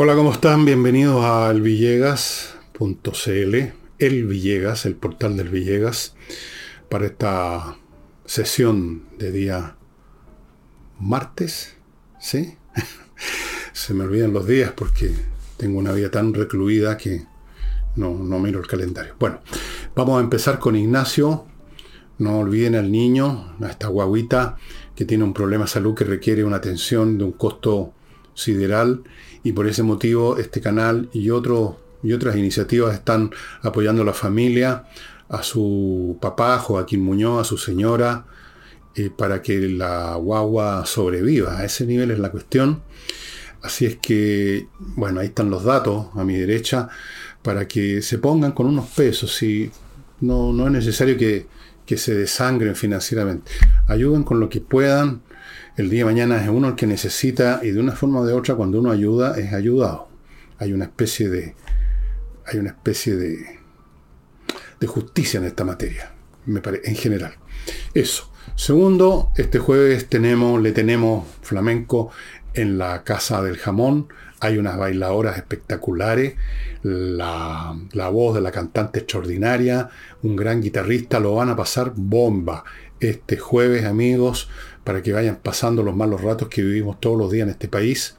Hola, ¿cómo están? Bienvenidos a elvillegas.cl, El Villegas, el portal del Villegas, para esta sesión de día martes, ¿sí? Se me olvidan los días porque tengo una vida tan recluida que no, no miro el calendario. Bueno, vamos a empezar con Ignacio. No olviden al niño, a esta guaguita que tiene un problema de salud que requiere una atención de un costo sideral y por ese motivo este canal y, otros y otras iniciativas están apoyando a la familia, a su papá Joaquín Muñoz, a su señora, eh, para que la guagua sobreviva. A ese nivel es la cuestión. Así es que, bueno, ahí están los datos a mi derecha, para que se pongan con unos pesos. Y no, no es necesario que, que se desangren financieramente. Ayuden con lo que puedan el día de mañana es uno el que necesita y de una forma o de otra cuando uno ayuda es ayudado. Hay una especie de hay una especie de de justicia en esta materia, me parece en general. Eso. Segundo, este jueves tenemos le tenemos flamenco en la Casa del Jamón. Hay unas bailadoras espectaculares, la, la, voz de la cantante extraordinaria, un gran guitarrista, lo van a pasar bomba. Este jueves, amigos, para que vayan pasando los malos ratos que vivimos todos los días en este país,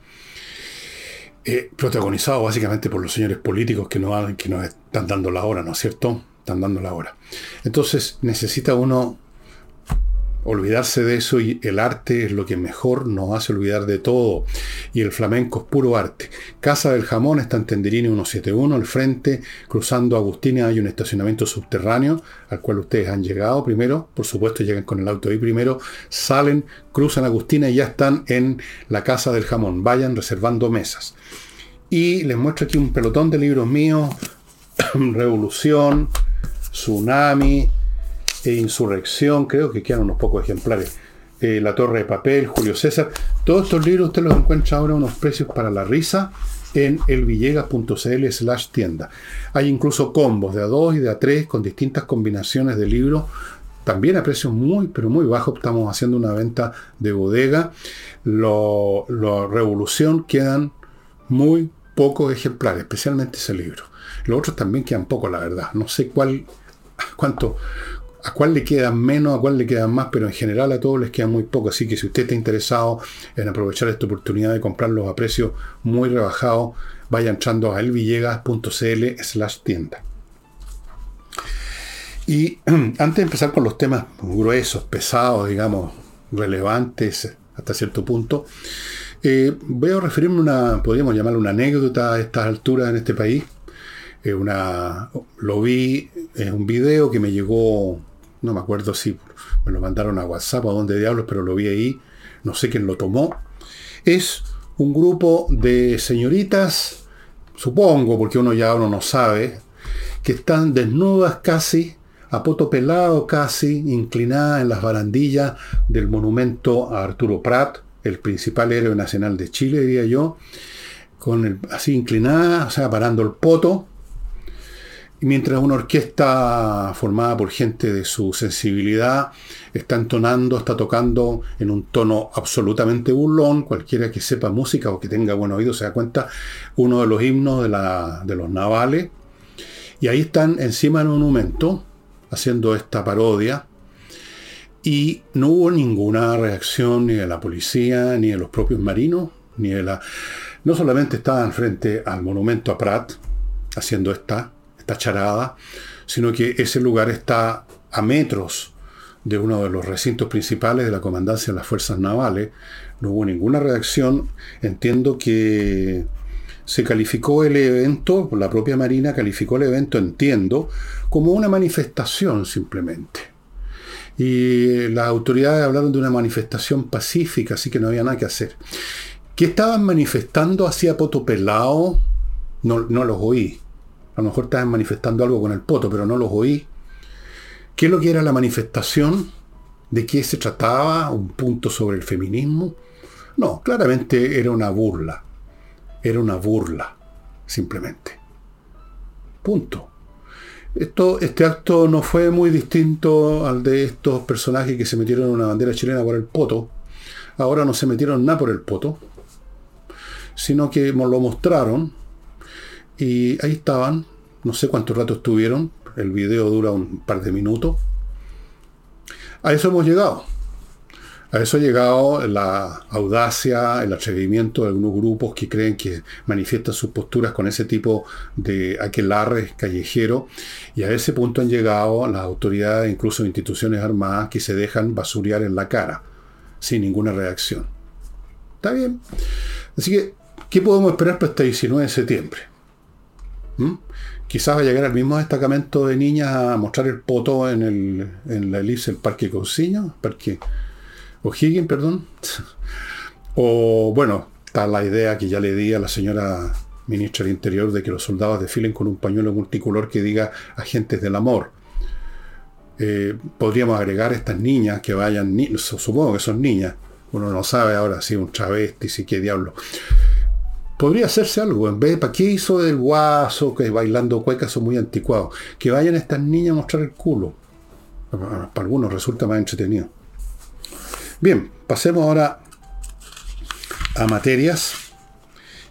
eh, protagonizado básicamente por los señores políticos que nos, que nos están dando la hora, ¿no es cierto? Están dando la hora. Entonces necesita uno olvidarse de eso y el arte es lo que mejor nos hace olvidar de todo. Y el flamenco es puro arte. Casa del Jamón está en Tenderini 171, al frente, cruzando Agustina hay un estacionamiento subterráneo al cual ustedes han llegado primero, por supuesto llegan con el auto ahí primero, salen, cruzan Agustina y ya están en la Casa del Jamón. Vayan reservando mesas. Y les muestro aquí un pelotón de libros míos, Revolución, Tsunami, e Insurrección, creo que quedan unos pocos ejemplares. Eh, la Torre de Papel, Julio César. Todos estos libros usted los encuentra ahora a unos precios para la risa en elvillegas.cl slash tienda. Hay incluso combos de a 2 y de a 3 con distintas combinaciones de libros, también a precios muy, pero muy bajos. Estamos haciendo una venta de bodega. Lo, lo Revolución quedan muy pocos ejemplares, especialmente ese libro. Los otros también quedan pocos, la verdad. No sé cuál, cuánto, a cuál le quedan menos, a cuál le quedan más, pero en general a todos les queda muy poco. Así que si usted está interesado en aprovechar esta oportunidad de comprarlos a precios muy rebajados, vaya entrando a elvillegas.cl slash tienda. Y antes de empezar con los temas gruesos, pesados, digamos, relevantes hasta cierto punto, eh, voy a referirme a una, podríamos llamarlo una anécdota a estas alturas en este país. Eh, una, lo vi en un video que me llegó no me acuerdo si me lo mandaron a WhatsApp o a dónde diablos, pero lo vi ahí, no sé quién lo tomó. Es un grupo de señoritas, supongo, porque uno ya uno no sabe, que están desnudas casi, a poto pelado casi, inclinadas en las barandillas del monumento a Arturo Prat, el principal héroe nacional de Chile, diría yo, con el, así inclinada, o sea, parando el poto, mientras una orquesta formada por gente de su sensibilidad está entonando, está tocando en un tono absolutamente burlón, cualquiera que sepa música o que tenga buen oído se da cuenta, uno de los himnos de, los navales. Y ahí están encima del monumento haciendo esta parodia. Y no hubo ninguna reacción ni de la policía, ni de los propios marinos, ni de la... No solamente estaban frente al monumento a Prat haciendo esta charada, sino que ese lugar está a metros de uno de los recintos principales de la comandancia de las fuerzas navales. No hubo ninguna reacción. Entiendo que se calificó el evento, la propia Marina calificó el evento, entiendo, como una manifestación simplemente. Y las autoridades hablaron de una manifestación pacífica, así que no había nada que hacer. ¿Qué estaban manifestando hacia Potopelao? No, no los oí. A lo mejor estaban manifestando algo con el poto, pero no los oí. ¿Qué es lo que era la manifestación? ¿De qué se trataba? ¿Un punto sobre el feminismo? No, claramente era una burla. Era una burla, simplemente. Punto. Esto, este acto no fue muy distinto al de estos personajes que se metieron una bandera chilena por el poto. Ahora no se metieron nada por el poto sino que lo mostraron y ahí estaban, no sé cuánto rato estuvieron, el video dura un par de minutos. A eso hemos llegado. A eso ha llegado la audacia, el atrevimiento de algunos grupos que creen que manifiestan sus posturas con ese tipo de aquelarre callejero. Y a ese punto han llegado las autoridades, incluso instituciones armadas, que se dejan basurear en la cara, sin ninguna reacción. Está bien. Así que, ¿qué podemos esperar para este 19 de septiembre? ¿Mm? Quizás va a llegar el mismo destacamento de niñas a mostrar el poto en, el, en la elipse del Parque Cousiño, Parque O'Higgins, perdón. o bueno, está la idea que ya le di a la señora ministra del Interior de que los soldados desfilen con un pañuelo multicolor que diga agentes del amor. Eh, podríamos agregar estas niñas que vayan, supongo que son niñas, uno no sabe ahora si un travesti, si qué diablo. Podría hacerse algo, en vez de, ¿para qué hizo del guaso, que bailando cuecas son muy anticuados? Que vayan estas niñas a mostrar el culo. Para algunos resulta más entretenido. Bien, pasemos ahora a materias.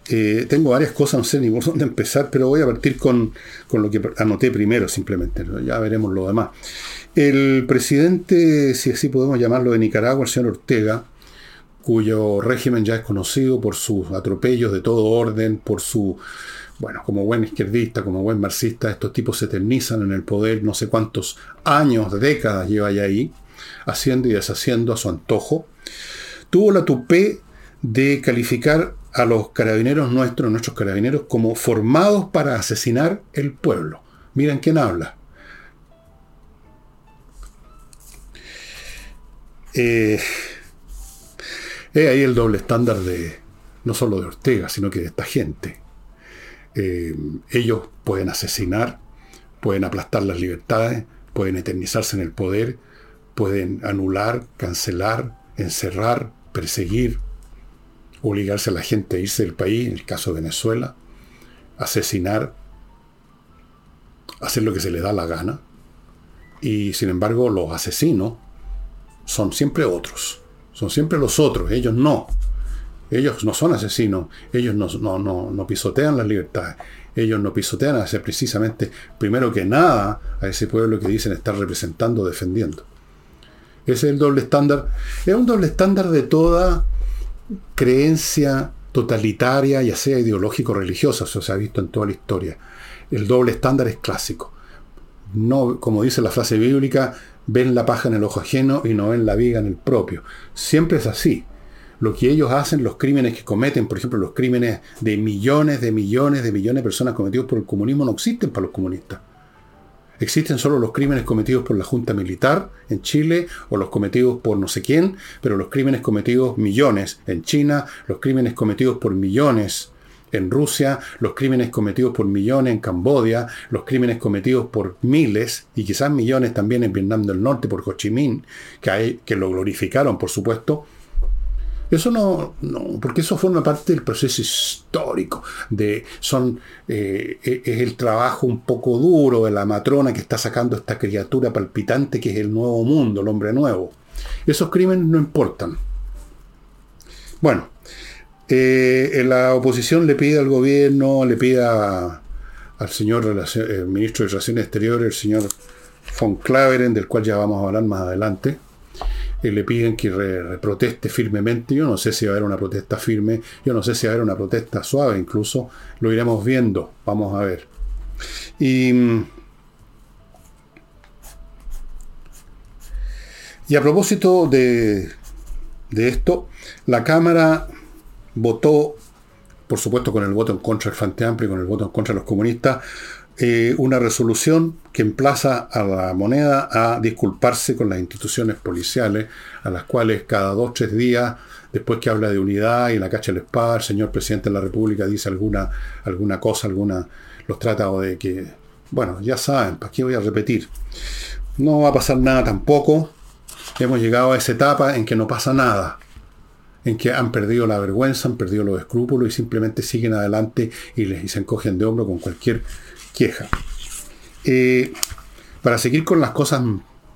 Eh, tengo varias cosas, no sé ni por dónde empezar, pero voy a partir con, lo que anoté primero simplemente. Ya veremos lo demás. El presidente, si así podemos llamarlo, de Nicaragua, el señor Ortega, cuyo régimen ya es conocido por sus atropellos de todo orden, por su, bueno, como buen izquierdista, como buen marxista, estos tipos se eternizan en el poder, no sé cuántos años, décadas lleva ya ahí haciendo y deshaciendo a su antojo, tuvo la tupé de calificar a los carabineros nuestros, nuestros carabineros, como formados para asesinar el pueblo. Miren quién habla. Eh, ahí el doble estándar de no solo de Ortega, sino que de esta gente. Eh, ellos pueden asesinar, pueden aplastar las libertades, pueden eternizarse en el poder, pueden anular, cancelar, encerrar, perseguir, obligarse a la gente a irse del país, en el caso de Venezuela, asesinar, hacer lo que se les da la gana. Y sin embargo los asesinos son siempre otros, son siempre los otros, ellos no. Ellos no son asesinos, ellos no, no, no pisotean las libertades, ellos no pisotean a precisamente, primero que nada, a ese pueblo que dicen estar representando, defendiendo. Ese es el doble estándar. Es un doble estándar de toda creencia totalitaria, ya sea ideológico religiosa, se ha visto en toda la historia. El doble estándar es clásico. No, como dice la frase bíblica, ven la paja en el ojo ajeno y no ven la viga en el propio. Siempre es así. Lo que ellos hacen, los crímenes que cometen, por ejemplo, los crímenes de millones, de millones, de millones de personas cometidos por el comunismo, no existen para los comunistas. Existen solo los crímenes cometidos por la Junta Militar en Chile o los cometidos por no sé quién, pero los crímenes cometidos millones en China, los crímenes cometidos por millones en Rusia, los crímenes cometidos por millones en Camboya, los crímenes cometidos por miles y quizás millones también en Vietnam del Norte por Ho Chi Minh, que, lo glorificaron por supuesto, eso no, no, porque eso forma parte del proceso histórico. De, son, eh, e, es el trabajo un poco duro de la matrona que está sacando esta criatura palpitante que es el nuevo mundo, el hombre nuevo. Esos crímenes no importan. Bueno, eh, la oposición le pide al gobierno, le pide al señor el ministro de Relaciones Exteriores, el señor von Claveren, del cual ya vamos a hablar más adelante, le piden que proteste firmemente. Yo no sé si va a haber una protesta firme, yo no sé si va a haber una protesta suave incluso, lo iremos viendo, vamos a ver. Y, y a propósito de, de esto, la Cámara votó, por supuesto con el voto en contra del Frente Amplio con el voto en contra de los comunistas, eh, una resolución que emplaza a la moneda a disculparse con las instituciones policiales, a las cuales cada dos tres días, después que habla de unidad y la cacha la espada, el señor presidente de la República dice alguna, alguna cosa, alguna, los trata de que, bueno, ya saben, ¿para qué voy a repetir? No va a pasar nada tampoco. Hemos llegado a esa etapa en que no pasa nada en que han perdido la vergüenza, han perdido los escrúpulos y simplemente siguen adelante y, les, se encogen de hombro con cualquier queja. Eh, para seguir con las cosas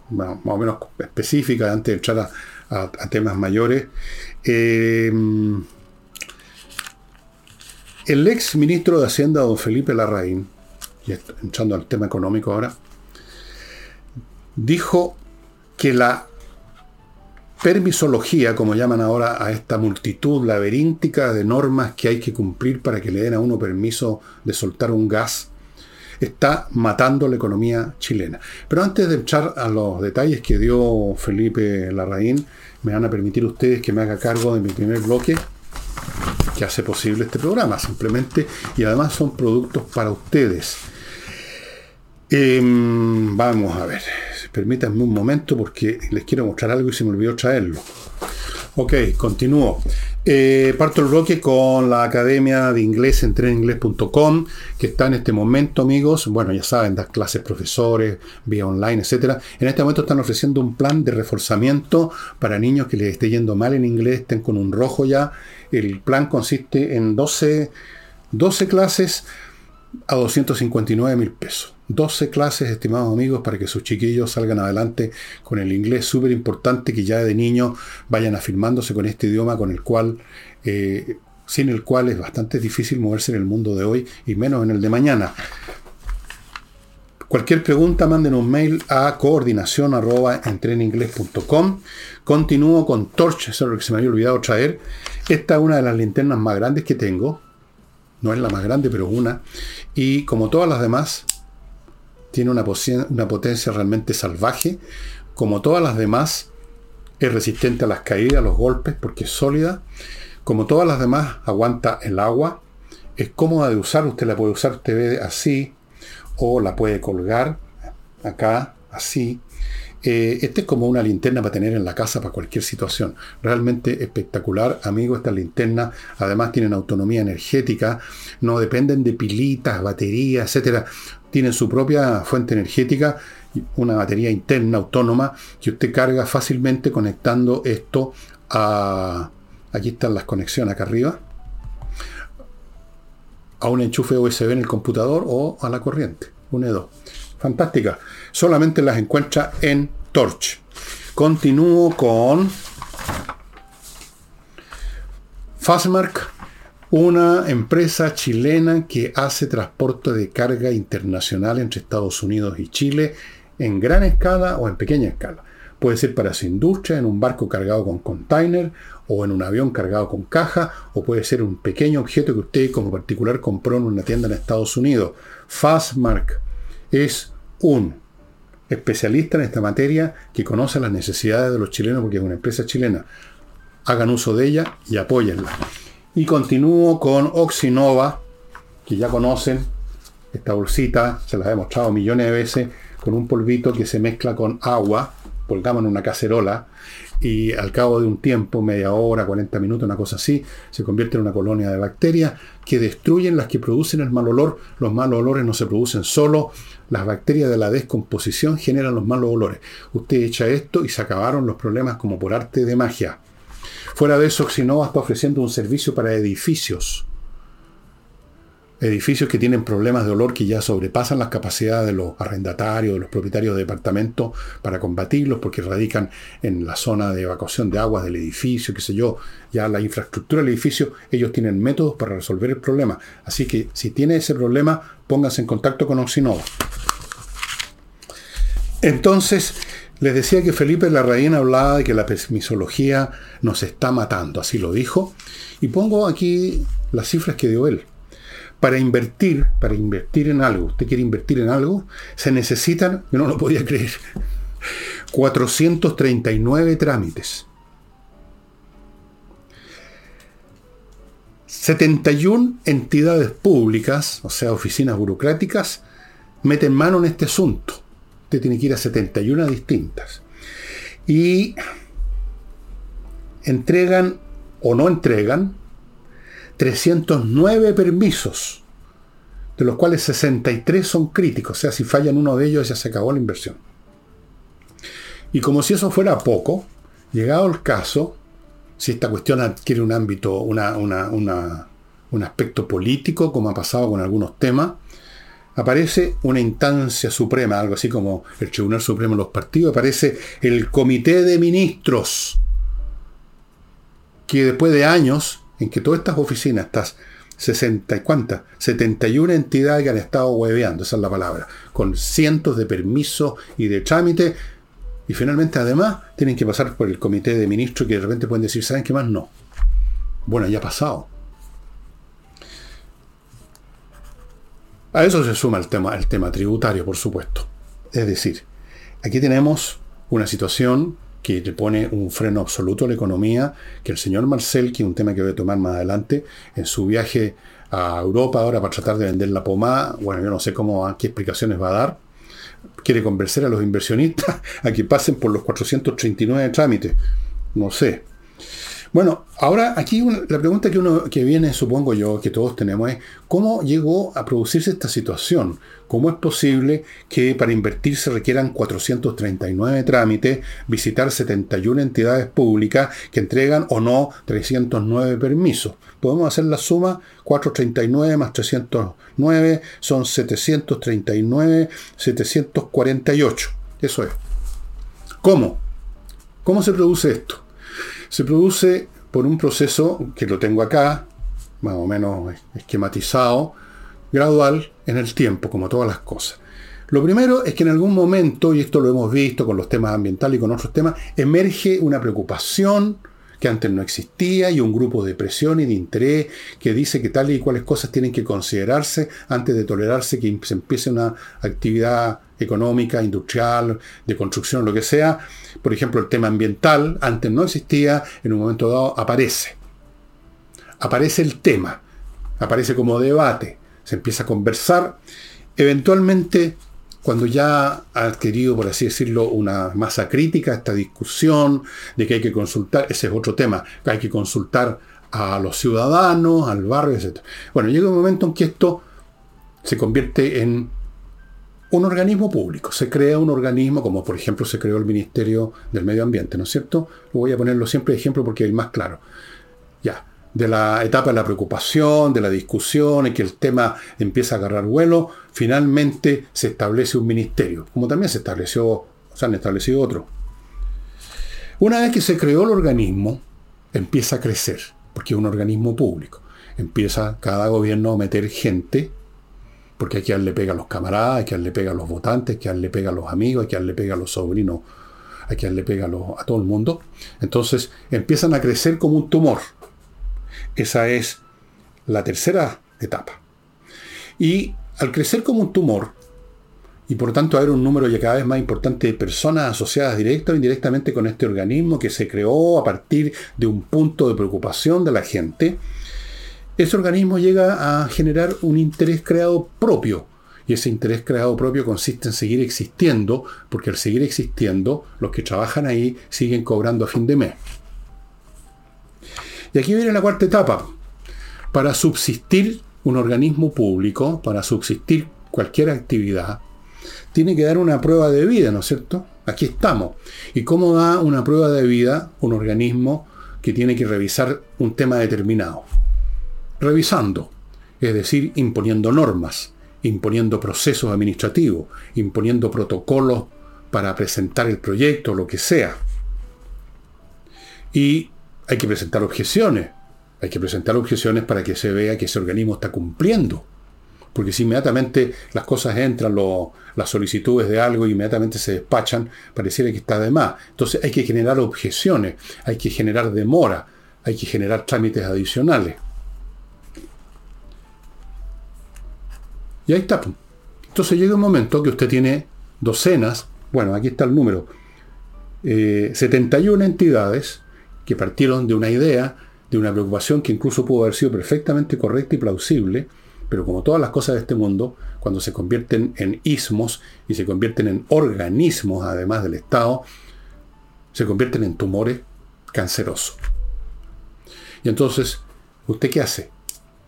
más o menos específicas, antes de entrar a, temas mayores, eh, El ex ministro de Hacienda, don Felipe Larraín, y entrando al tema económico ahora, dijo que la permisología, como llaman ahora a esta multitud laberíntica de normas que hay que cumplir para que le den a uno permiso de soltar un gas, está matando la economía chilena. Pero antes de echar a los detalles que dio Felipe Larraín, me van a permitir ustedes que me haga cargo de mi primer bloque que hace posible este programa, simplemente, y además son productos para ustedes. Em, vamos a ver, permítanme un momento porque les quiero mostrar algo y se me olvidó traerlo. Ok, continúo. Eh, parto el bloque con la Academia de Inglés en treninglés.com, que está en este momento, amigos. Bueno, ya saben, das clases profesores, vía online, etc. En este momento están ofreciendo un plan de reforzamiento para niños que les esté yendo mal en inglés, estén con un rojo ya. El plan consiste en 12, 12 clases a 259 mil pesos. 12 clases, estimados amigos, para que sus chiquillos salgan adelante con el inglés. Súper importante que ya de niño vayan afirmándose con este idioma con el cual, eh, sin el cual es bastante difícil moverse en el mundo de hoy y menos en el de mañana. Cualquier pregunta, manden un mail a coordinación arroba Continúo con Torch, eso es lo que se me había olvidado traer. Esta es una de las linternas más grandes que tengo. No es la más grande, pero una. Y como todas las demás, tiene una, potencia realmente salvaje. Como todas las demás, es resistente a las caídas, a los golpes, porque es sólida. Como todas las demás, aguanta el agua. Es cómoda de usar, usted la puede usar, usted ve así, o la puede colgar acá, así. Eh, este es como una linterna para tener en la casa para cualquier situación. Realmente espectacular, amigo, esta linterna. Además tienen autonomía energética, no dependen de pilitas, baterías, etcétera tienen su propia fuente energética, una batería interna autónoma que usted carga fácilmente conectando esto a... Aquí están las conexiones acá arriba. A un enchufe USB en el computador o a la corriente. Un E2. Fantástica. Solamente las encuentra en Torch. Continúo con Fastmark una empresa chilena que hace transporte de carga internacional entre Estados Unidos y Chile en gran escala o en pequeña escala. Puede ser para su industria, en un barco cargado con container, o en un avión cargado con caja, o puede ser un pequeño objeto que usted como particular compró en una tienda en Estados Unidos. Fastmark es un especialista en esta materia que conoce las necesidades de los chilenos porque es una empresa chilena. Hagan uso de ella y apóyenla. Y continúo con Oxinova, que ya conocen, esta bolsita, se las he mostrado millones de veces, con un polvito que se mezcla con agua, colgamos en una cacerola, y al cabo de un tiempo, media hora, 40 minutos, una cosa así, se convierte en una colonia de bacterias que destruyen las que producen el mal olor. Los malos olores no se producen solo, las bacterias de la descomposición generan los malos olores. Usted echa esto y se acabaron los problemas como por arte de magia. Fuera de eso, Xinova está ofreciendo un servicio para edificios. Edificios que tienen problemas de olor que ya sobrepasan las capacidades de los arrendatarios, de los propietarios de departamentos para combatirlos, porque radican en la zona de evacuación de aguas del edificio, qué sé yo, ya la infraestructura del edificio, ellos tienen métodos para resolver el problema. Así que si tiene ese problema, pónganse en contacto con Oxinova. Entonces, les decía que Felipe Larraín hablaba de que la permisología nos está matando, así lo dijo, y pongo aquí las cifras que dio él. Para invertir, para invertir en algo, usted quiere invertir en algo, se necesitan, yo no lo podía creer, 439 trámites. 71 entidades públicas, o sea, oficinas burocráticas, meten mano en este asunto tiene que ir a 71 distintas. Y entregan o no entregan 309 permisos, de los cuales 63 son críticos, o sea, si fallan uno de ellos ya se acabó la inversión. Y como si eso fuera poco, llegado el caso, si esta cuestión adquiere un ámbito, una, un aspecto político, como ha pasado con algunos temas, aparece una instancia suprema, algo así como el Tribunal Supremo de los partidos, aparece el Comité de Ministros, que después de años en que todas estas oficinas, estas 60 y cuántas, 71 entidades que han estado hueveando, esa es la palabra, con cientos de permisos y de trámites, y finalmente además tienen que pasar por el comité de ministros que de repente pueden decir, ¿saben qué más? No. Bueno, ya ha pasado. A eso se suma el tema, el tema tributario, por supuesto. Es decir, aquí tenemos una situación que le pone un freno absoluto a la economía, que el señor Marcel, que es un tema que voy a tomar más adelante, en su viaje a Europa ahora para tratar de vender la pomada, bueno, yo no sé cómo, qué explicaciones va a dar, quiere convencer a los inversionistas a que pasen por los 439 trámites, no sé, bueno, ahora aquí la pregunta que uno que viene, supongo yo, que todos tenemos es cómo llegó a producirse esta situación. ¿Cómo es posible que para invertir se requieran 439 trámites, visitar 71 entidades públicas que entregan o no 309 permisos? Podemos hacer la suma, 439 más 309 son 739, 748. Eso es. ¿Cómo? ¿Cómo se produce esto? Se produce por un proceso que lo tengo acá, más o menos esquematizado, gradual en el tiempo, como todas las cosas. Lo primero es que en algún momento, y esto lo hemos visto con los temas ambientales y con otros temas, emerge una preocupación que antes no existía y un grupo de presión y de interés que dice que tal y cuales cosas tienen que considerarse antes de tolerarse que se empiece una actividad económica, industrial, de construcción, lo que sea. Por ejemplo, el tema ambiental, antes no existía, en un momento dado aparece. Aparece el tema, aparece como debate, se empieza a conversar. Eventualmente, cuando ya ha adquirido, por así decirlo, una masa crítica, esta discusión de que hay que consultar, ese es otro tema, hay que consultar a los ciudadanos, al barrio, etc. Bueno, llega un momento en que esto se convierte en un organismo público. Se crea un organismo, como por ejemplo se creó el Ministerio del Medio Ambiente, ¿no es cierto? Voy a ponerlo siempre de ejemplo porque es más claro. Ya, de la etapa de la preocupación, de la discusión, y que el tema empieza a agarrar vuelo, finalmente se establece un ministerio, como también se estableció, se han establecido otros. Una vez que se creó el organismo, empieza a crecer, porque es un organismo público. Empieza cada gobierno a meter gente porque hay quien le pega a los camaradas, hay quien le pega a los votantes, hay quien le pega a los amigos, hay quien le pega a los sobrinos, hay quien le pega a, todo el mundo. Entonces empiezan a crecer como un tumor. Esa es la tercera etapa. Y al crecer como un tumor, y por tanto haber un número ya cada vez más importante de personas asociadas directa o indirectamente con este organismo que se creó a partir de un punto de preocupación de la gente, ese organismo llega a generar un interés creado propio. Y ese interés creado propio consiste en seguir existiendo, porque al seguir existiendo, los que trabajan ahí siguen cobrando a fin de mes. Y aquí viene la cuarta etapa. Para subsistir un organismo público, para subsistir cualquier actividad, tiene que dar una prueba de vida, ¿no es cierto? Aquí estamos. ¿Y cómo da una prueba de vida un organismo que tiene que revisar un tema determinado? revisando, es decir, imponiendo normas, imponiendo procesos administrativos, imponiendo protocolos para presentar el proyecto, lo que sea. Y hay que presentar objeciones, hay que presentar objeciones para que se vea que ese organismo está cumpliendo. Porque si inmediatamente las cosas entran, las solicitudes de algo, inmediatamente se despachan, pareciera que está de más. Entonces hay que generar objeciones, hay que generar demora, hay que generar trámites adicionales. Y ahí está. Entonces llega un momento que usted tiene docenas, bueno, aquí está el número, 71 eh, entidades que partieron de una idea, de una preocupación que incluso pudo haber sido perfectamente correcta y plausible, pero como todas las cosas de este mundo, cuando se convierten en ismos y se convierten en organismos, además del Estado, se convierten en tumores cancerosos. Y entonces, ¿usted qué hace?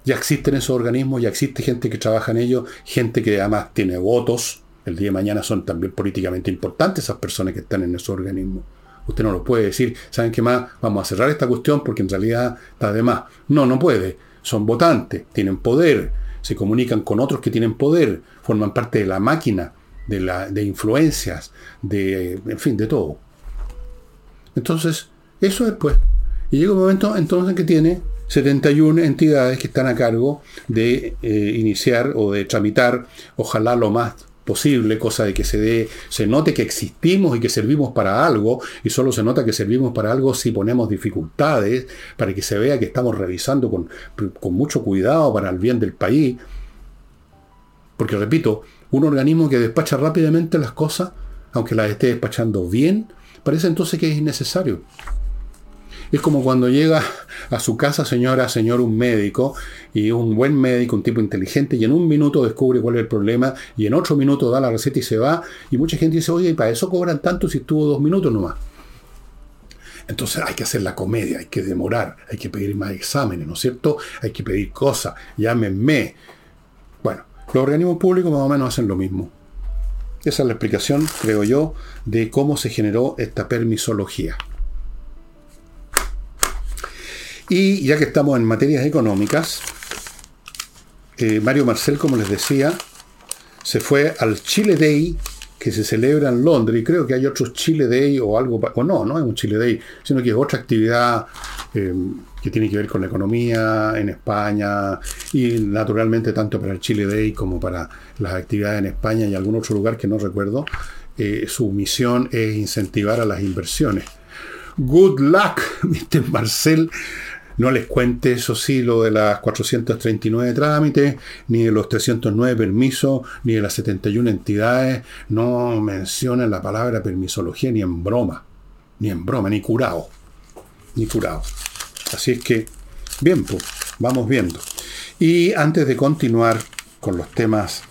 Ya existen esos organismos, ya existe gente que trabaja en ellos, gente que además tiene votos. El día de mañana son también políticamente importantes esas personas que están en esos organismos. Usted no lo puede decir, ¿saben qué más? Vamos a cerrar esta cuestión porque en realidad está de más. No, no puede. Son votantes, tienen poder, se comunican con otros que tienen poder, forman parte de la máquina, de, la, de influencias, de, en fin, de todo. Entonces, eso es pues. Y llega un momento entonces que tiene 71 entidades que están a cargo de eh, iniciar o de tramitar, ojalá lo más posible, cosa de que se dé, se note que existimos y que servimos para algo, y solo se nota que servimos para algo si ponemos dificultades, para que se vea que estamos revisando con, con mucho cuidado para el bien del país. Porque repito, un organismo que despacha rápidamente las cosas, aunque las esté despachando bien, parece entonces que es innecesario. Es como cuando llega a su casa, señora, señor, un médico, y un buen médico, un tipo inteligente, y en un minuto descubre cuál es el problema, y en otro minuto da la receta y se va, y mucha gente dice, oye, ¿y para eso cobran tanto si estuvo dos minutos nomás? Entonces hay que hacer la comedia, hay que demorar, hay que pedir más exámenes, ¿no es cierto? Hay que pedir cosas, llámenme. Bueno, los organismos públicos más o menos hacen lo mismo. Esa es la explicación, creo yo, de cómo se generó esta permisología. Y ya que estamos en materias económicas, eh, Mario Marcel, como les decía, se fue al Chile Day que se celebra en Londres, y creo que hay otros Chile Day o algo, o no, no es un Chile Day, sino que es otra actividad eh, que tiene que ver con la economía en España, y naturalmente tanto para el Chile Day como para las actividades en España y algún otro lugar que no recuerdo, eh, su misión es incentivar a las inversiones. Good luck, Mr. Marcel. No les cuente, eso sí, lo de las 439 trámites, ni de los 309 permisos, ni de las 71 entidades. No mencionen la palabra permisología ni en broma. Ni en broma, ni curado. Ni curado. Así es que, bien, pues, vamos viendo. Y antes de continuar con los temas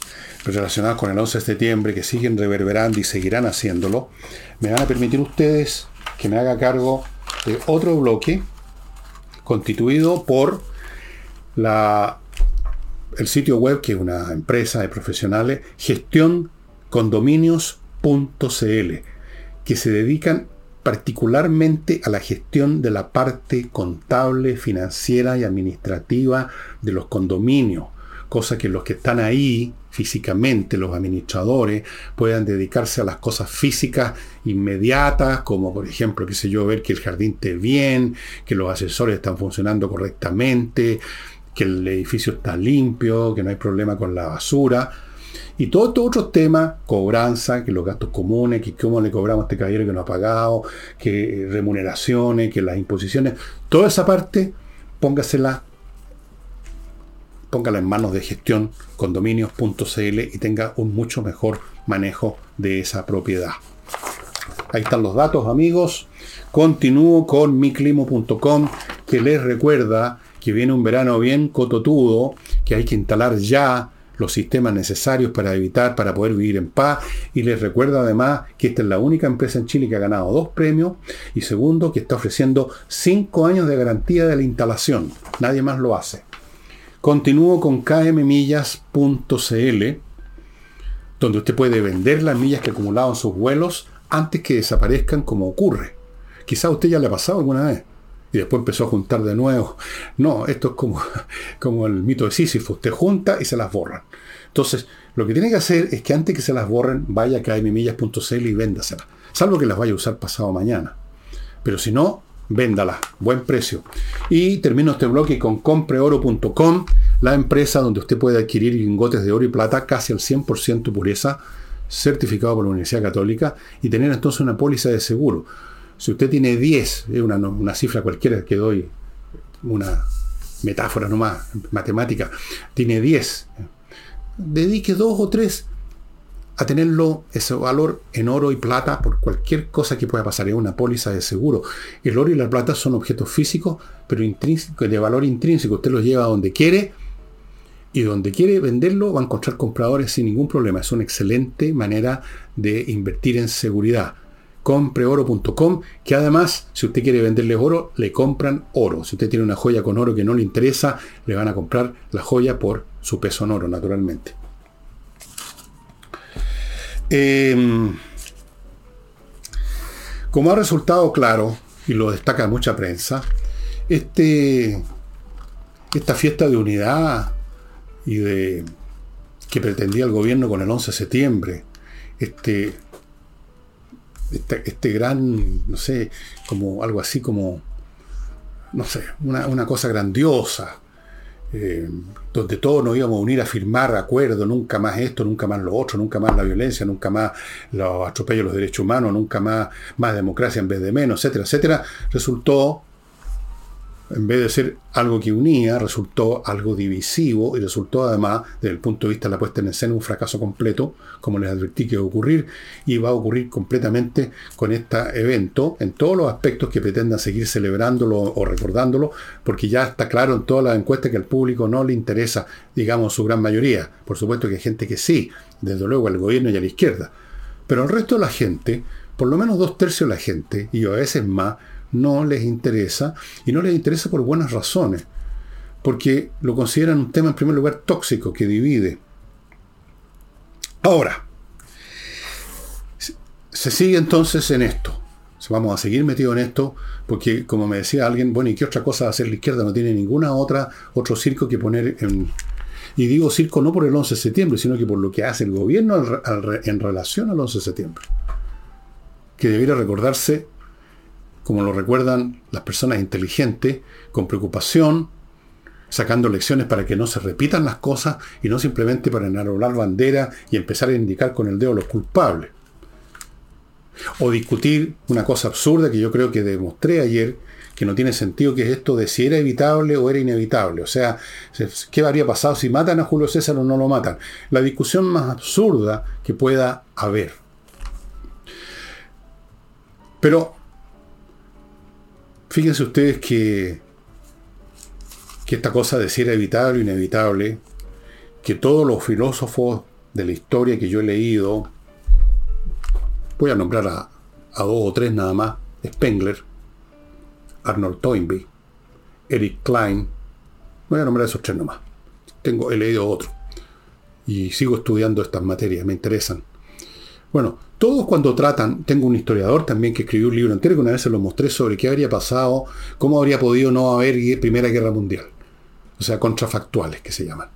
relacionados con el 11 de septiembre, que siguen reverberando y seguirán haciéndolo, me van a permitir ustedes que me haga cargo de otro bloque constituido por la, el sitio web, que es una empresa de profesionales, gestioncondominios.cl, que se dedican particularmente a la gestión de la parte contable, financiera y administrativa de los condominios cosa que los que están ahí físicamente, los administradores, puedan dedicarse a las cosas físicas inmediatas, como por ejemplo, qué sé yo, ver que el jardín esté bien, que los asesores están funcionando correctamente, que el edificio está limpio, que no hay problema con la basura. Y todos estos otros temas, cobranza, que los gastos comunes, que cómo le cobramos a este caballero que no ha pagado, que remuneraciones, que las imposiciones, toda esa parte, póngasela póngala en manos de gestión condominios.cl y tenga un mucho mejor manejo de esa propiedad. Ahí están los datos, amigos. Continúo con miclimo.com, que les recuerda que viene un verano bien cototudo, que hay que instalar ya los sistemas necesarios para evitar, para poder vivir en paz. Y les recuerda además que esta es la única empresa en Chile que ha ganado dos premios. Y segundo, que está ofreciendo cinco años de garantía de la instalación. Nadie más lo hace. Continúo con kmmillas.cl, donde usted puede vender las millas que acumulado en sus vuelos antes que desaparezcan como ocurre. Quizá a usted ya le ha pasado alguna vez y después empezó a juntar de nuevo. No, esto es como, como el mito de Sísifo. Usted junta y se las borran. Entonces, lo que tiene que hacer es que antes que se las borren, vaya a kmmillas.cl y véndaselas. Salvo que las vaya a usar pasado mañana. Pero si no, véndala, buen precio. Y termino este bloque con compreoro.com, la empresa donde usted puede adquirir lingotes de oro y plata casi al 100% pureza, certificado por la Universidad Católica, y tener entonces una póliza de seguro. Si usted tiene 10, es una, una cifra cualquiera que doy, una metáfora nomás, matemática, tiene 10, dedique dos o tres a tenerlo ese valor en oro y plata por cualquier cosa que pueda pasar. Es una póliza de seguro. El oro y la plata son objetos físicos, pero intrínsecos, de valor intrínseco. Usted los lleva a donde quiere y donde quiere venderlo va a encontrar compradores sin ningún problema. Es una excelente manera de invertir en seguridad. Compreoro.com, que además, si usted quiere venderle oro, le compran oro. Si usted tiene una joya con oro que no le interesa, le van a comprar la joya por su peso en oro, naturalmente. Em, como ha resultado claro, y lo destaca mucha prensa, este, esta fiesta de unidad y de que pretendía el gobierno con el 11 de septiembre, este, este, este gran, no sé, como algo así como no sé, una, cosa grandiosa, eh, donde todos nos íbamos a unir a firmar acuerdos, nunca más esto, nunca más lo otro, nunca más la violencia, nunca más los atropellos de los derechos humanos, nunca más, más democracia en vez de menos, etcétera, etcétera, resultó en vez de ser algo que unía, resultó algo divisivo y resultó además, desde el punto de vista de la puesta en escena, un fracaso completo, como les advertí que iba a ocurrir, y va a ocurrir completamente con este evento, en todos los aspectos que pretendan seguir celebrándolo o recordándolo, porque ya está claro en todas las encuestas que al público no le interesa, digamos, su gran mayoría. Por supuesto que hay gente que sí, desde luego al gobierno y a la izquierda. Pero el resto de la gente, por lo menos dos tercios de la gente, y a veces más, no les interesa y no les interesa por buenas razones, porque lo consideran un tema en primer lugar tóxico que divide. Ahora, se sigue entonces en esto. Vamos a seguir metidos en esto, porque como me decía alguien, bueno, ¿y qué otra cosa hacer la izquierda? No tiene ninguna otra, otro circo que poner en... Y digo circo no por el 11 de septiembre, sino que por lo que hace el gobierno en relación al 11 de septiembre. Que debiera recordarse como lo recuerdan las personas inteligentes, con preocupación, sacando lecciones para que no se repitan las cosas y no simplemente para enarbolar bandera y empezar a indicar con el dedo los culpables. O discutir una cosa absurda que yo creo que demostré ayer, que no tiene sentido, que es esto de si era evitable o era inevitable. O sea, ¿qué habría pasado si matan a Julio César o no lo matan? La discusión más absurda que pueda haber. Pero Fíjense ustedes que, que esta cosa de si era evitable o inevitable, que todos los filósofos de la historia que yo he leído, voy a nombrar a, dos o tres nada más, Spengler, Arnold Toynbee, Eric Klein, voy a nombrar esos tres nomás. Tengo, he leído otro. Y sigo estudiando estas materias, me interesan. Bueno, todos cuando tratan, tengo un historiador también que escribió un libro entero que una vez se lo mostré sobre qué habría pasado, cómo habría podido no haber Primera Guerra Mundial. O sea, contrafactuales que se llaman.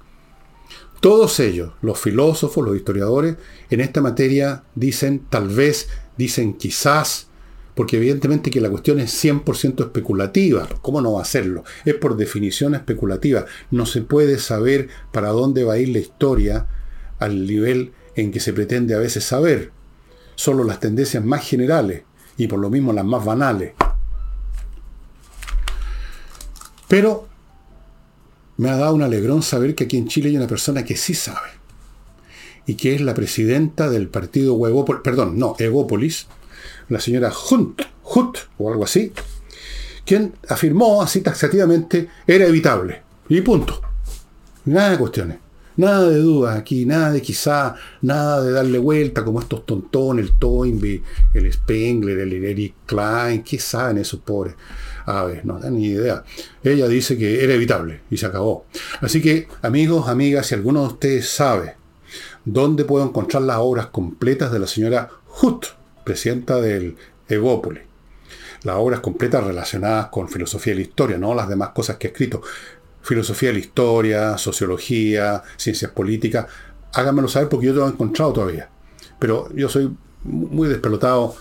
Todos ellos, los filósofos, los historiadores, en esta materia dicen tal vez, dicen quizás, porque evidentemente que la cuestión es 100% especulativa. ¿Cómo no va a serlo? Es por definición especulativa. No se puede saber para dónde va a ir la historia al nivel en que se pretende a veces saber. Solo las tendencias más generales y por lo mismo las más banales. Pero me ha dado un alegrón saber que aquí en Chile hay una persona que sí sabe. Y que es la presidenta del partido Huevópolis, perdón, no, Egópolis, la señora Hunt, Hunt o algo así, quien afirmó así taxativamente era evitable. Y punto. Nada de cuestiones. Nada de dudas aquí, nada de quizá, nada de darle vuelta como estos tontones, el Toynbee, el Spengler, el Eric Klein, ¿qué saben esos pobres? A ver, no dan ni idea. Ella dice que era evitable y se acabó. Así que, amigos, amigas, si alguno de ustedes sabe dónde puedo encontrar las obras completas de la señora Hutt, presidenta del Evópolis, las obras completas relacionadas con filosofía y la historia, no las demás cosas que he escrito filosofía de la historia, sociología, ciencias políticas, háganmelo saber porque yo no lo he encontrado todavía. Pero yo soy muy despelotado,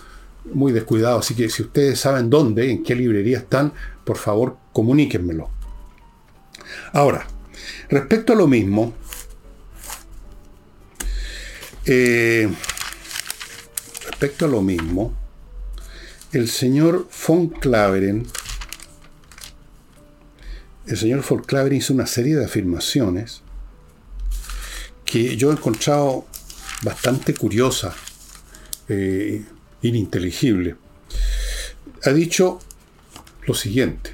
muy descuidado, así que si ustedes saben dónde, en qué librería están, por favor comuníquenmelo. Ahora, respecto a lo mismo, eh, respecto a lo mismo, el señor von Claveren el señor Folklaver hizo una serie de afirmaciones que yo he encontrado bastante curiosa, eh, ininteligible. Ha dicho lo siguiente,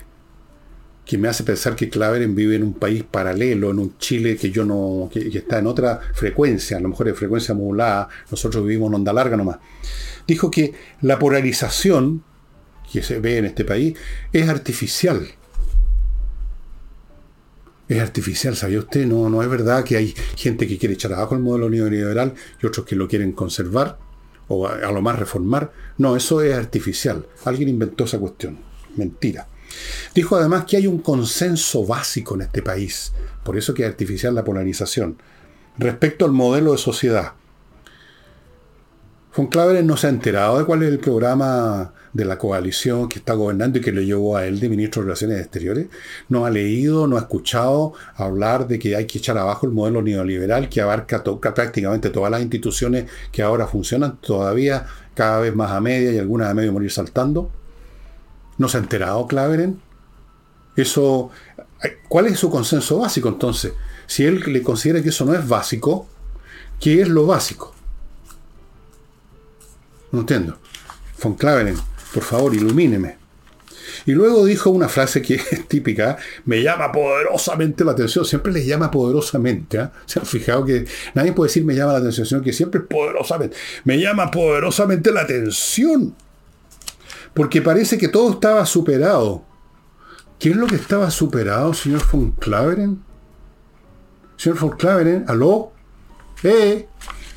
que me hace pensar que Claveren vive en un país paralelo, en un Chile que yo no, que, está en otra frecuencia, a lo mejor de frecuencia modulada, nosotros vivimos en onda larga nomás. Dijo que la polarización que se ve en este país es artificial es artificial, ¿sabía usted? No, no es verdad que hay gente que quiere echar abajo el modelo neoliberal y otros que lo quieren conservar o a, lo más reformar. No, eso es artificial. Alguien inventó esa cuestión. Mentira. Dijo además que hay un consenso básico en este país, por eso que es artificial la polarización, respecto al modelo de sociedad. Von no se ha enterado de cuál es el programa de la coalición que está gobernando y que lo llevó a él de ministro de Relaciones Exteriores, no ha leído, no ha escuchado hablar de que hay que echar abajo el modelo neoliberal que abarca prácticamente todas las instituciones que ahora funcionan, todavía cada vez más a media y algunas a medio morir saltando. ¿No se ha enterado Claveren? Eso, ¿cuál es su consenso básico entonces? Si él le considera que eso no es básico, ¿qué es lo básico? No entiendo. Von Claveren, por favor, ilumíneme. Y luego dijo una frase que es típica, me llama poderosamente la atención, siempre les llama poderosamente. ¿eh? ¿Se han fijado que nadie puede decir me llama la atención, sino que siempre es poderosamente. Me llama poderosamente la atención. Porque parece que todo estaba superado. ¿Qué es lo que estaba superado, señor von Claveren? Señor von Claveren, ¿aló? ¿Eh?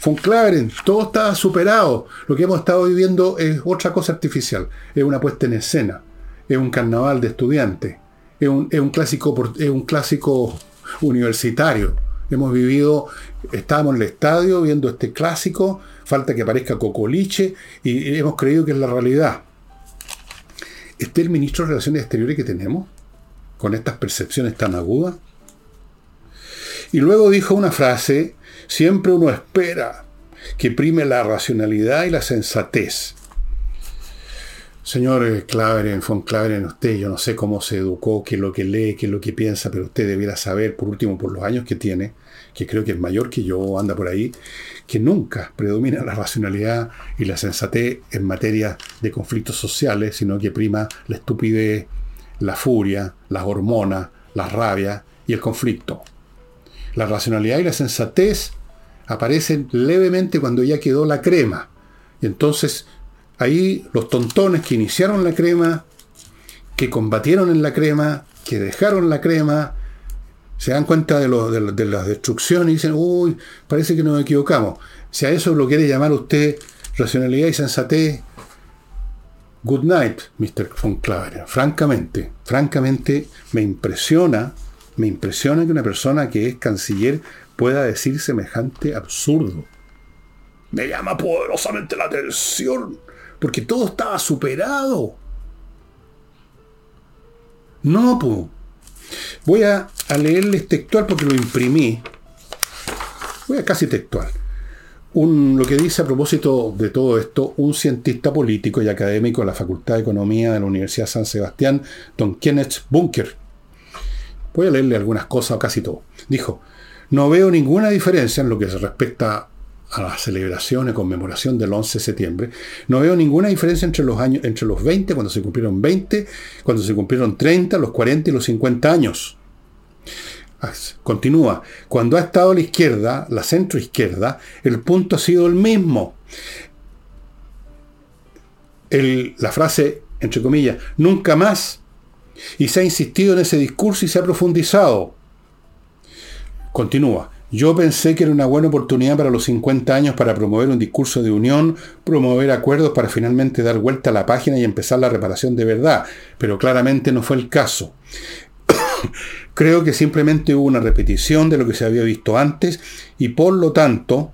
Von Claveren, todo estaba superado. Lo que hemos estado viviendo es otra cosa artificial. Es una puesta en escena. Es un carnaval de estudiantes. Es un, clásico, es un clásico universitario. Hemos vivido, estábamos en el estadio viendo este clásico, falta que aparezca Cocoliche y hemos creído que es la realidad. ¿Este es el ministro de Relaciones Exteriores que tenemos? Con estas percepciones tan agudas. Y luego dijo una frase Siempre uno espera que prime la racionalidad y la sensatez. Señor Claveren, von Claveren, usted, yo no sé cómo se educó, qué es lo que lee, qué es lo que piensa, pero usted debiera saber, por último, por los años que tiene, que creo que es mayor que yo, anda por ahí, que nunca predomina la racionalidad y la sensatez en materia de conflictos sociales, sino que prima la estupidez, la furia, las hormonas, la rabia y el conflicto. La racionalidad y la sensatez aparecen levemente cuando ya quedó la crema. Y entonces ahí los tontones que iniciaron la crema, que combatieron en la crema, que dejaron la crema, se dan cuenta de, de, la destrucción y dicen, uy, parece que nos equivocamos. Si a eso lo quiere llamar usted racionalidad y sensatez, good night, Mr. von Claver. Francamente, francamente me impresiona me impresiona que una persona que es canciller pueda decir semejante absurdo. Me llama poderosamente la atención, porque todo estaba superado. No, pues. Voy a, leerles textual porque lo imprimí. Voy a casi textual. Un, lo que dice a propósito de todo esto un cientista político y académico de la Facultad de Economía de la Universidad San Sebastián, don Kenneth Bunker Voy a leerle algunas cosas o casi todo. Dijo, no veo ninguna diferencia en lo que se respecta a la celebración y conmemoración del 11 de septiembre, no veo ninguna diferencia entre los años, entre los 20, cuando se cumplieron 20, cuando se cumplieron 30, los 40 y los 50 años. Continúa, cuando ha estado la izquierda, la centroizquierda, el punto ha sido el mismo. la frase, entre comillas, nunca más y se ha insistido en ese discurso y se ha profundizado. Continúa. Yo pensé que era una buena oportunidad para los 50 años para promover un discurso de unión, promover acuerdos para finalmente dar vuelta a la página y empezar la reparación de verdad, pero claramente no fue el caso. Creo que simplemente hubo una repetición de lo que se había visto antes y por lo tanto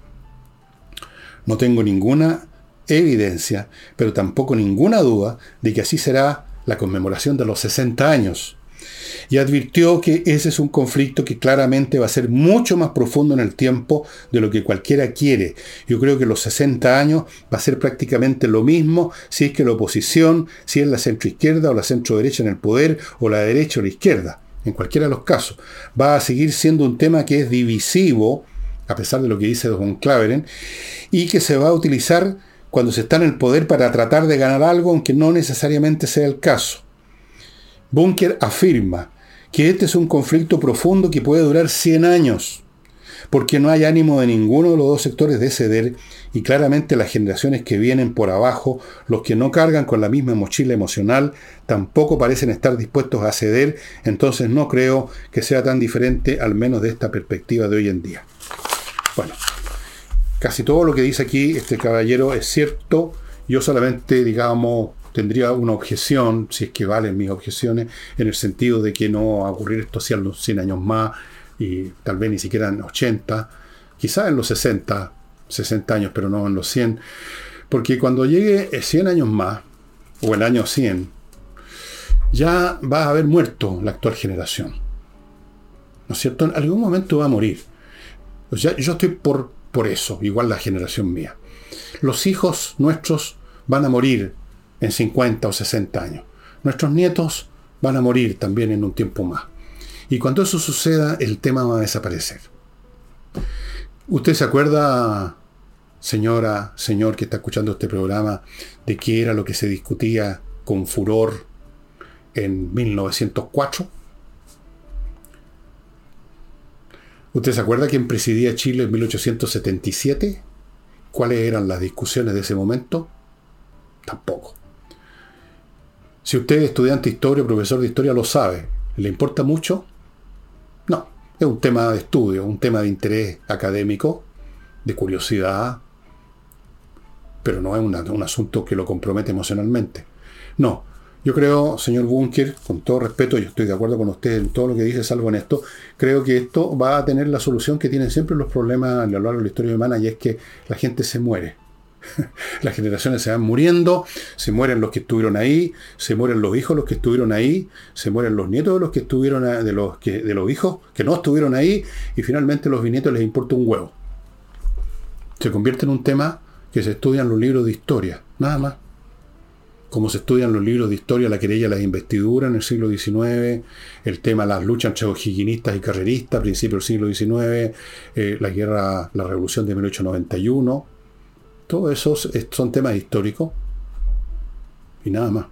no tengo ninguna evidencia, pero tampoco ninguna duda de que así será la conmemoración de los 60 años, y advirtió que ese es un conflicto que claramente va a ser mucho más profundo en el tiempo de lo que cualquiera quiere. Yo creo que los 60 años va a ser prácticamente lo mismo si es que la oposición, si es la centroizquierda o la centroderecha en el poder, o la derecha o la izquierda, en cualquiera de los casos. Va a seguir siendo un tema que es divisivo, a pesar de lo que dice Don Claveren, y que se va a utilizar cuando se está en el poder para tratar de ganar algo, aunque no necesariamente sea el caso. Bunker afirma que este es un conflicto profundo que puede durar 100 años, porque no hay ánimo de ninguno de los dos sectores de ceder y claramente las generaciones que vienen por abajo, los que no cargan con la misma mochila emocional, tampoco parecen estar dispuestos a ceder, entonces no creo que sea tan diferente al menos de esta perspectiva de hoy en día. Bueno, Casi todo lo que dice aquí este caballero es cierto. Yo solamente, digamos, tendría una objeción, si es que valen mis objeciones, en el sentido de que no va a ocurrir esto hacia los 100 años más y tal vez ni siquiera en 80, quizás en los 60, 60 años, pero no en los 100. Porque cuando llegue 100 años más, o el año 100, ya va a haber muerto la actual generación. ¿No es cierto? En algún momento va a morir. O sea, yo estoy por, por eso, igual la generación mía. Los hijos nuestros van a morir en 50 o 60 años. Nuestros nietos van a morir también en un tiempo más. Y cuando eso suceda, el tema va a desaparecer. ¿Usted se acuerda, señora, señor que está escuchando este programa, de qué era lo que se discutía con furor en 1904? ¿Usted se acuerda quién presidía Chile en 1877? ¿Cuáles eran las discusiones de ese momento? Tampoco. Si usted es estudiante de historia, profesor de historia, lo sabe. ¿Le importa mucho? No. Es un tema de estudio, un tema de interés académico, de curiosidad, pero no es un asunto que lo compromete emocionalmente. No. Yo creo, señor Bunker, con todo respeto, yo estoy de acuerdo con usted en todo lo que dice, salvo en esto, creo que esto va a tener la solución que tienen siempre los problemas a lo largo de la historia humana y es que la gente se muere. Las generaciones se van muriendo, se mueren los que estuvieron ahí, se mueren los hijos los que estuvieron ahí, se mueren los nietos de los que estuvieron de los que de los hijos que no estuvieron ahí y finalmente a los bisnietos les importa un huevo. Se convierte en un tema que se estudia en los libros de historia, nada más. Como se estudian los libros de historia, la querella, las investiduras en el siglo XIX, el tema, las luchas entre higienistas y carreristas principios del siglo XIX, eh, la guerra, la revolución de 1891, todos esos son temas históricos y nada más.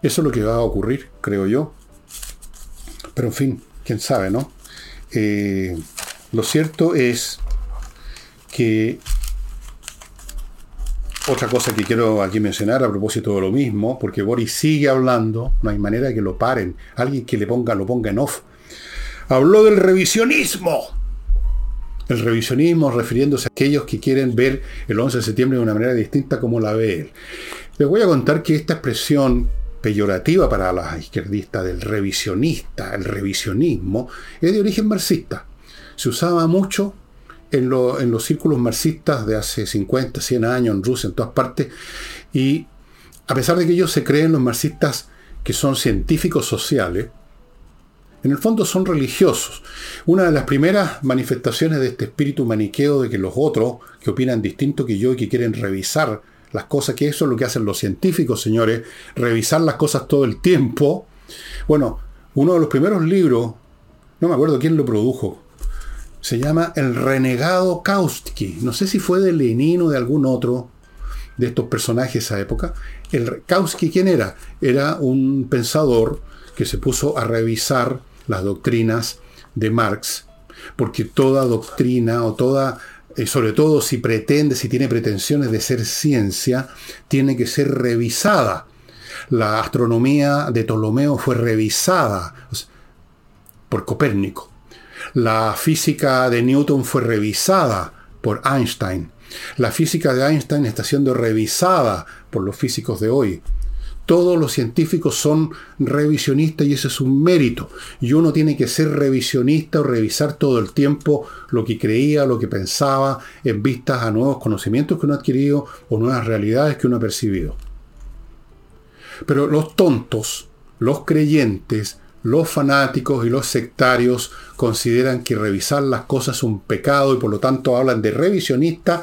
Eso es lo que va a ocurrir, creo yo. Pero en fin, quién sabe, ¿no? Eh, lo cierto es que otra cosa que quiero aquí mencionar a propósito de lo mismo, porque Boris sigue hablando, no hay manera de que lo paren, alguien que le ponga, lo ponga en off. Habló del revisionismo el revisionismo refiriéndose a aquellos que quieren ver el 11 de septiembre de una manera distinta como la ve él. Les voy a contar que esta expresión peyorativa para los izquierdistas del revisionista, el revisionismo, es de origen marxista. Se usaba mucho en, los círculos marxistas de hace 50, 100 años, en Rusia, en todas partes, y a pesar de que ellos se creen los marxistas que son científicos sociales, en el fondo son religiosos. Una de las primeras manifestaciones de este espíritu maniqueo de que los otros, que opinan distinto que yo y que quieren revisar las cosas, que eso es lo que hacen los científicos, señores, revisar las cosas todo el tiempo. Bueno, uno de los primeros libros, no me acuerdo quién lo produjo, se llama El renegado Kautsky. No sé si fue de Lenin o de algún otro de estos personajes de esa época. El Kautsky, ¿quién era? Era un pensador que se puso a revisar las doctrinas de Marx, porque toda doctrina o toda, eh, sobre todo si pretende, si tiene pretensiones de ser ciencia, tiene que ser revisada. La astronomía de Ptolomeo fue revisada por Copérnico. La física de Newton fue revisada por Einstein. La física de Einstein está siendo revisada por los físicos de hoy todos los científicos son revisionistas y ese es un mérito. Y uno tiene que ser revisionista o revisar todo el tiempo lo que creía, lo que pensaba, en vistas a nuevos conocimientos que uno ha adquirido o nuevas realidades que uno ha percibido. Pero los tontos, los creyentes, los fanáticos y los sectarios consideran que revisar las cosas es un pecado y por lo tanto hablan de revisionista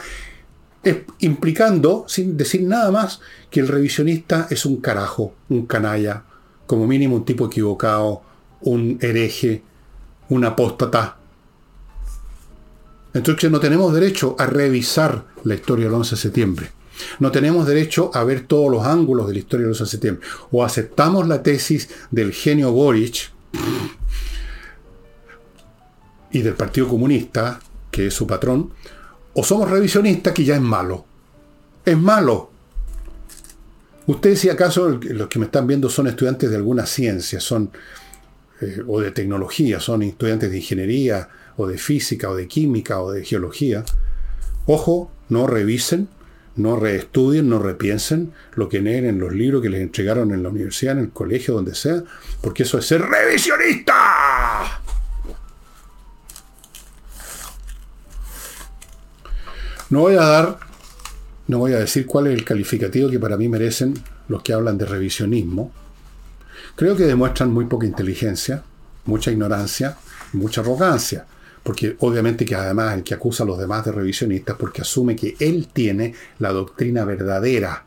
implicando, sin decir nada más, que el revisionista es un carajo, un canalla, como mínimo un tipo equivocado, un hereje, un apóstata. Entonces no tenemos derecho a revisar la historia del 11 de septiembre. No tenemos derecho a ver todos los ángulos de la historia del 11 de septiembre. O aceptamos la tesis del genio Boric y del Partido Comunista, que es su patrón, o somos revisionistas, que ya es malo. Es malo. Ustedes si acaso los que me están viendo son estudiantes de alguna ciencia, son eh, o de tecnología, son estudiantes de ingeniería, o de física, o de química, o de geología. Ojo, no revisen, no reestudien, no repiensen lo que leen en los libros que les entregaron en la universidad, en el colegio, donde sea, porque eso es ser revisionista. No voy a dar, no voy a decir cuál es el calificativo que para mí merecen los que hablan de revisionismo, creo que demuestran muy poca inteligencia, mucha ignorancia, mucha arrogancia. Porque obviamente que además el que acusa a los demás de revisionistas porque asume que él tiene la doctrina verdadera,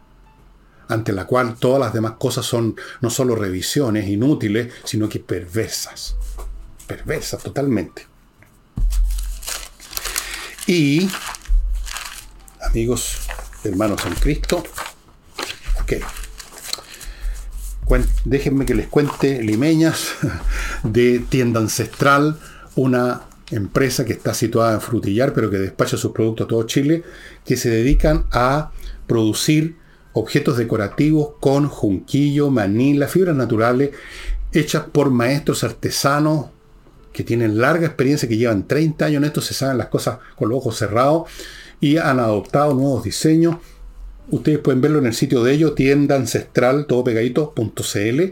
ante la cual todas las demás cosas son no solo revisiones inútiles, sino que perversas. Perversas totalmente. Y, amigos, hermanos en Cristo, ok. Déjenme que les cuente limeñas de tienda ancestral, una empresa que está situada en Frutillar, pero que despacha sus productos a todo Chile, que se dedican a producir objetos decorativos con junquillo, manila, fibras naturales, hechas por maestros artesanos que tienen larga experiencia, que llevan 30 años en esto, se saben las cosas con los ojos cerrados y han adoptado nuevos diseños. Ustedes pueden verlo en el sitio de ellos, tienda ancestral, todo pegadito.cl.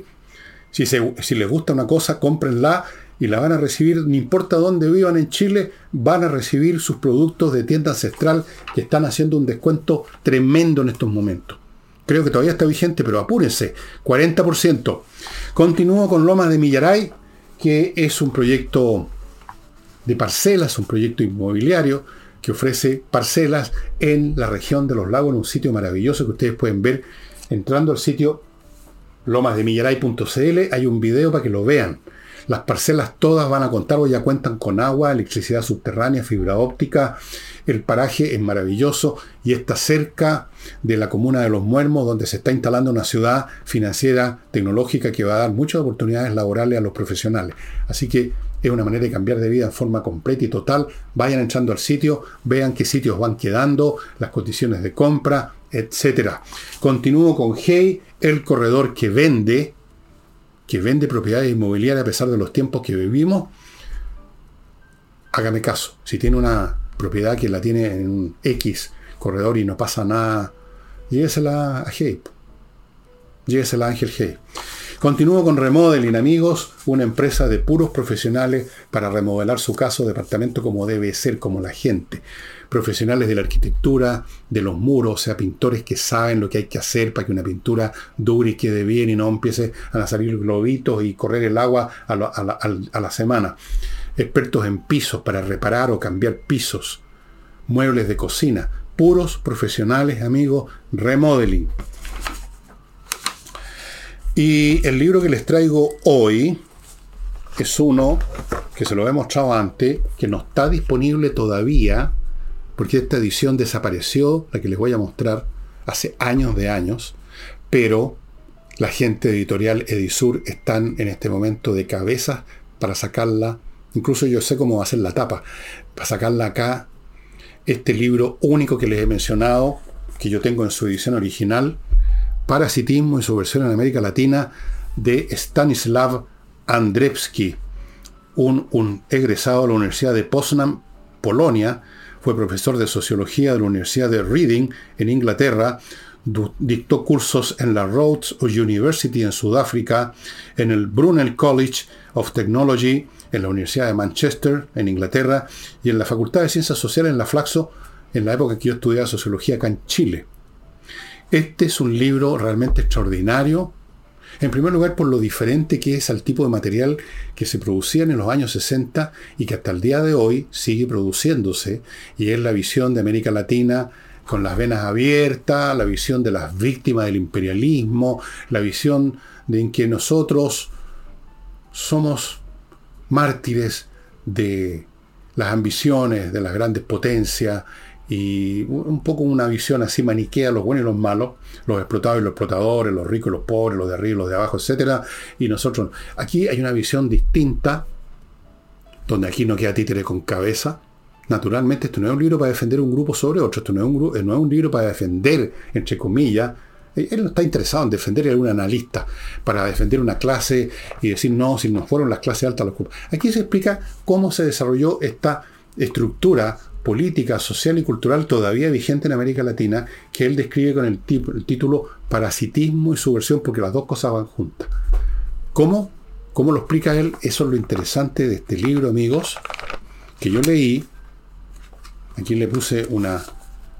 Si, si les gusta una cosa, cómprenla y la van a recibir, no importa dónde vivan en Chile, van a recibir sus productos de tienda ancestral que están haciendo un descuento tremendo en estos momentos. Creo que todavía está vigente, pero apúrense, 40%. Continúo con Lomas de Millaray, que es un proyecto de parcelas, un proyecto inmobiliario que ofrece parcelas en la región de los lagos, en un sitio maravilloso que ustedes pueden ver entrando al sitio lomasdemillaray.cl. Hay un video para que lo vean. Las parcelas todas van a contar o ya cuentan con agua, electricidad subterránea, fibra óptica. El paraje es maravilloso y está cerca de la comuna de Los Muermos, donde se está instalando una ciudad financiera tecnológica que va a dar muchas oportunidades laborales a los profesionales. Así que es una manera de cambiar de vida en forma completa y total. Vayan entrando al sitio, vean qué sitios van quedando, las condiciones de compra, etc. Continúo con Hey, el corredor que vende que vende propiedades inmobiliarias a pesar de los tiempos que vivimos, hágame caso. Si tiene una propiedad que la tiene en un X corredor y no pasa nada, llévesela a Hey. Llévesela a Ángel Hey. Continúo con Remodeling, amigos, una empresa de puros profesionales para remodelar su casa o departamento como debe ser, como la gente profesionales de la arquitectura, de los muros, o sea, pintores que saben lo que hay que hacer para que una pintura dure y quede bien y no empiece a salir globitos y correr el agua a, la, semana. Expertos en pisos para reparar o cambiar pisos, muebles de cocina, puros profesionales, amigos, remodeling. Y el libro que les traigo hoy es uno que se lo he mostrado antes, que no está disponible todavía porque esta edición desapareció, la que les voy a mostrar, hace años de años, pero la gente editorial Edisur están en este momento de cabeza para sacarla, incluso yo sé cómo va a ser la tapa, para sacarla acá, este libro único que les he mencionado, que yo tengo en su edición original, Parasitismo y su versión en América Latina, de Stanislav Andrzejewski, un, un egresado de la Universidad de Poznan, Polonia, fue profesor de sociología de la Universidad de Reading en Inglaterra, dictó cursos en la Rhodes University en Sudáfrica, en el Brunel College of Technology en la Universidad de Manchester en Inglaterra y en la Facultad de Ciencias Sociales en la Flaxo en la época que yo estudiaba sociología acá en Chile. Este es un libro realmente extraordinario en primer lugar, por lo diferente que es al tipo de material que se producían en los años 60 y que hasta el día de hoy sigue produciéndose, y es la visión de América Latina con las venas abiertas, la visión de las víctimas del imperialismo, la visión de en que nosotros somos mártires de las ambiciones de las grandes potencias y un poco una visión así maniquea, los buenos y los malos, los explotados y los explotadores, los ricos y los pobres, los de arriba y los de abajo, etc. Y nosotros, aquí hay una visión distinta, donde aquí no queda títere con cabeza. Naturalmente, esto no es un libro para defender un grupo sobre otro, esto no es un, no es un libro para defender, entre comillas, él no está interesado en defender a un analista para defender una clase y decir, no, si no fueron las clases altas los Aquí se explica cómo se desarrolló esta estructura política, social y cultural todavía vigente en América Latina, que él describe con el, título Parasitismo y subversión, porque las dos cosas van juntas. ¿Cómo? ¿Cómo lo explica él? Eso es lo interesante de este libro, amigos, que yo leí. Aquí le puse una,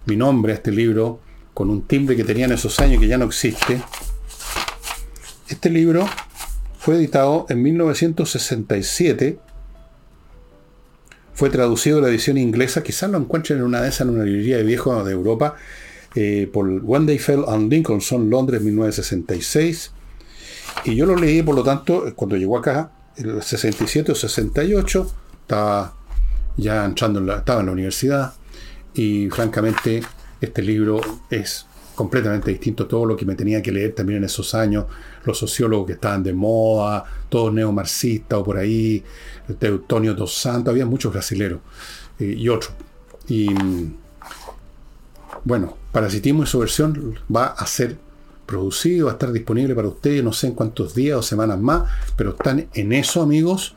mi nombre a este libro con un timbre que tenía en esos años que ya no existe. este libro fue editado en 1967. Fue traducido a la edición inglesa. Quizás lo encuentren en una de esas en una librería de viejos de Europa. Eh, por One Day Fell on Lincolnson, Londres, 1966. Y yo lo leí, por lo tanto, cuando llegó acá, el 67 o 68, estaba ya entrando estaba en la universidad. Y francamente, este libro es completamente distinto todo lo que me tenía que leer también en esos años, los sociólogos que estaban de moda, todos neomarxistas o por ahí, Teutonio dos Santos, había muchos brasileros eh, y otros. Y bueno, Parasitismo y su versión va a ser producido, va a estar disponible para ustedes, no sé en cuántos días o semanas más, pero están en eso, amigos.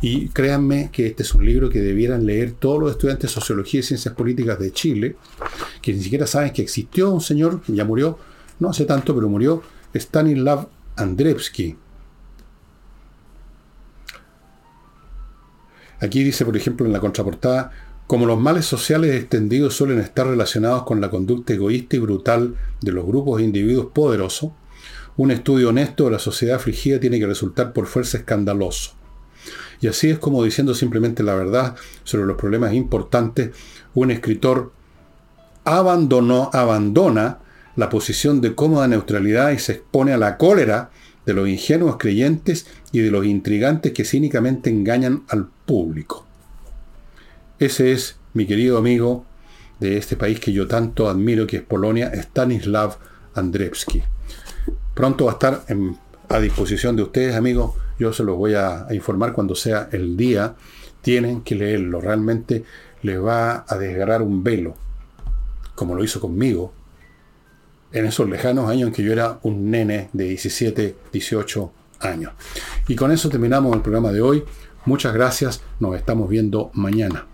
Y créanme que este es un libro que debieran leer todos los estudiantes de Sociología y Ciencias Políticas de Chile, que ni siquiera saben que existió un señor, ya murió, no hace tanto, pero murió, Stanislav Andrevsky. Aquí dice, por ejemplo, en la contraportada, como los males sociales extendidos suelen estar relacionados con la conducta egoísta y brutal de los grupos de individuos poderosos, un estudio honesto de la sociedad afligida tiene que resultar por fuerza escandaloso. Y así es como diciendo simplemente la verdad sobre los problemas importantes, un escritor abandonó, abandona la posición de cómoda neutralidad y se expone a la cólera de los ingenuos creyentes y de los intrigantes que cínicamente engañan al público. Ese es mi querido amigo de este país que yo tanto admiro, que es Polonia, Stanislav Andrzejewski. Pronto va a estar a disposición de ustedes, amigos. Yo se los voy a, informar cuando sea el día. Tienen que leerlo. Realmente les va a desgarrar un velo, como lo hizo conmigo, en esos lejanos años en que yo era un nene de 17, 18 años. Y con eso terminamos el programa de hoy. Muchas gracias. Nos estamos viendo mañana.